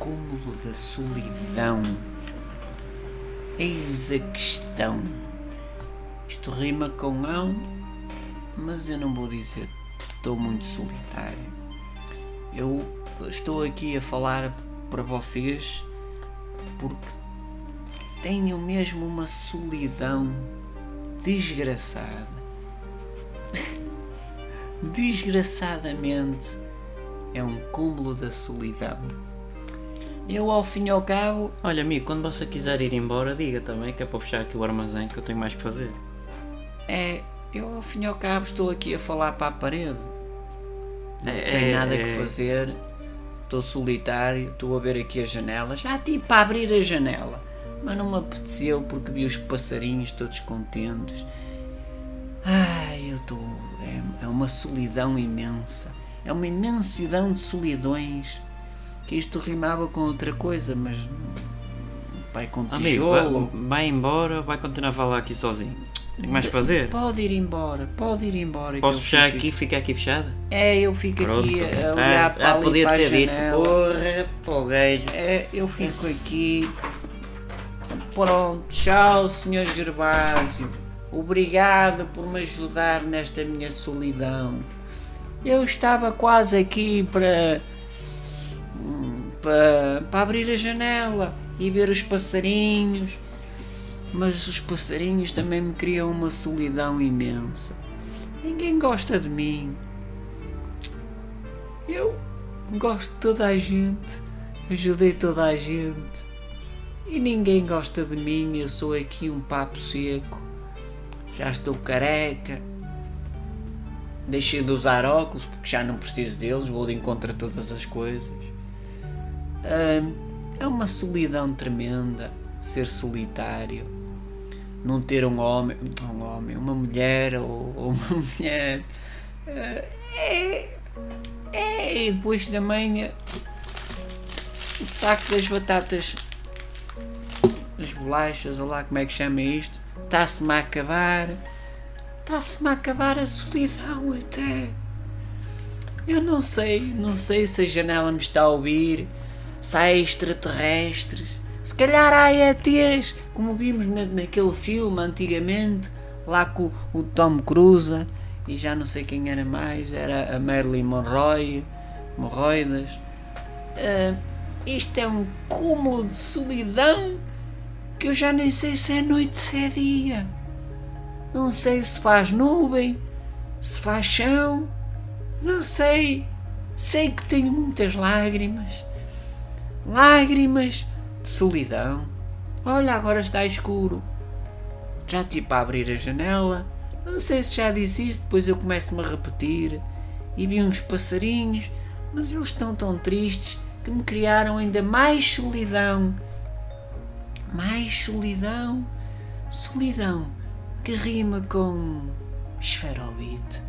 cúmulo da solidão. Eis a questão. Isto rima com ão, mas eu não vou dizer estou muito solitário. Eu estou aqui a falar para vocês porque tenho mesmo uma solidão desgraçada. Desgraçadamente é um cúmulo da solidão. Eu, ao fim e ao cabo, Olha, amigo, quando você quiser ir embora, diga também que é para fechar aqui o armazém que eu tenho mais que fazer. é. Eu, ao fim e ao cabo, estou aqui a falar para a parede. Não É, tenho é, nada é. que fazer. Estou solitário. Estou a ver aqui a janela. Já tive para abrir a janela. Mas não me apeteceu porque vi os passarinhos todos contentes. Ai, eu estou. É, é uma solidão imensa. É uma imensidão de solidões. Que isto rimava com outra coisa, mas. Vai com Amigo, vai, tijolo. vai embora, vai continuar a falar aqui sozinho. Tenho mais que fazer. Pode ir embora, pode ir embora. Posso fechar aqui? Fica aqui fechada? É, eu fico Pronto. aqui a olhar Ah, para ah, podia para ter dito. janela. Porra, pô, gajo. É, eu fico aqui. Pronto, tchau, Sr. Gervásio. Obrigado por me ajudar nesta minha solidão. Eu estava quase aqui para. Para, para abrir a janela e ver os passarinhos. Mas os passarinhos também me criam uma solidão imensa. Ninguém gosta de mim. Eu gosto de toda a gente, ajudei toda a gente e ninguém gosta de mim. Eu sou aqui um papo seco, já estou careca, deixei de usar óculos porque já não preciso deles, vou de encontro a todas as coisas. É uma solidão tremenda ser solitário, não ter um homem, um homem, uma mulher ou, ou uma mulher. Ah, é, é, e depois eh, o saco das batatas, as bolachas, ou lá como é que chama isto, está-se-me a acabar. Está-se-me a acabar a solidão até. Eu não sei, não sei se a janela me está a ouvir, se há extraterrestres, se calhar há ETs, como vimos na, naquele filme antigamente, lá com o Tom Cruise e já não sei quem era mais, era a Marilyn Monroe, Morroidas. Ah, isto é um cúmulo de solidão que eu já nem sei se é noite, se é dia. Não sei se faz nuvem, se faz chão, não sei. Sei que tenho muitas lágrimas. Lágrimas de solidão. Olha, agora está escuro. Já tipo a abrir a janela. Não sei se já disse isto, depois eu começo-me a repetir. E vi uns passarinhos, mas eles estão tão tristes que me criaram ainda mais solidão. Mais solidão. Solidão que rima com esferobite.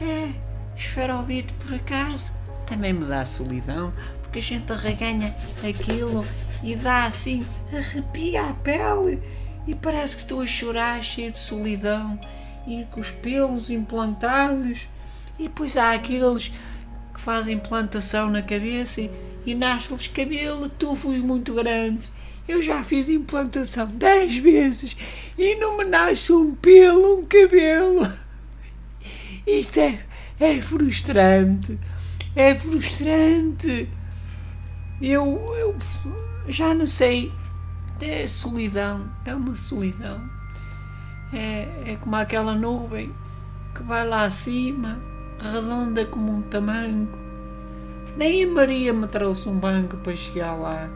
É, esferobite por acaso também me dá solidão, porque a gente arreganha aquilo e dá assim, arrepia a pele e parece que estou a chorar cheio de solidão e com os pelos implantados. E depois há aqueles que fazem plantação na cabeça e, e nasce-lhes cabelo, tufos muito grandes. Eu já fiz implantação dez vezes e não me nasce um pelo, um cabelo. Isto é, é frustrante. É frustrante. Eu, eu já não sei. É solidão. É uma solidão. É, é como aquela nuvem que vai lá acima, redonda como um tamanco. Nem a Maria me trouxe um banco para chegar lá.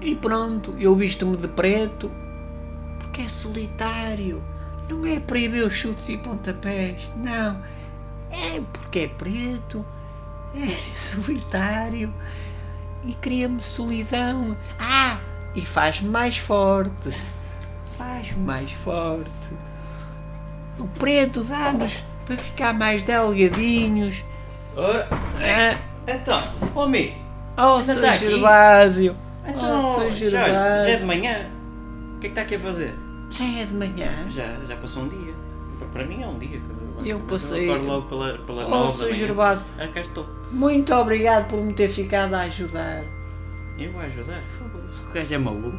E pronto, eu visto-me de preto porque é solitário. Não é para ir ver os chutes e pontapés, não. É porque é preto, é solitário e cria-me solidão. Ah, e faz-me mais forte. Faz-me mais forte. O preto dá-nos para ficar mais delgadinhos. Ora, Ah, então, amigo. oh, está aqui? Gervásio. Então, oh, Sr. olha, já é Gervásio. de manhã. O que é que está aqui a fazer? Já é de manhã. Já, já passou um dia. Pa- Para mim é um dia que eu Mas passei- logo pela, Oh, Sr. Gervásio, Ah, cá estou. muito obrigado por me ter ficado a ajudar. Eu vou ajudar. O gajo é maluco.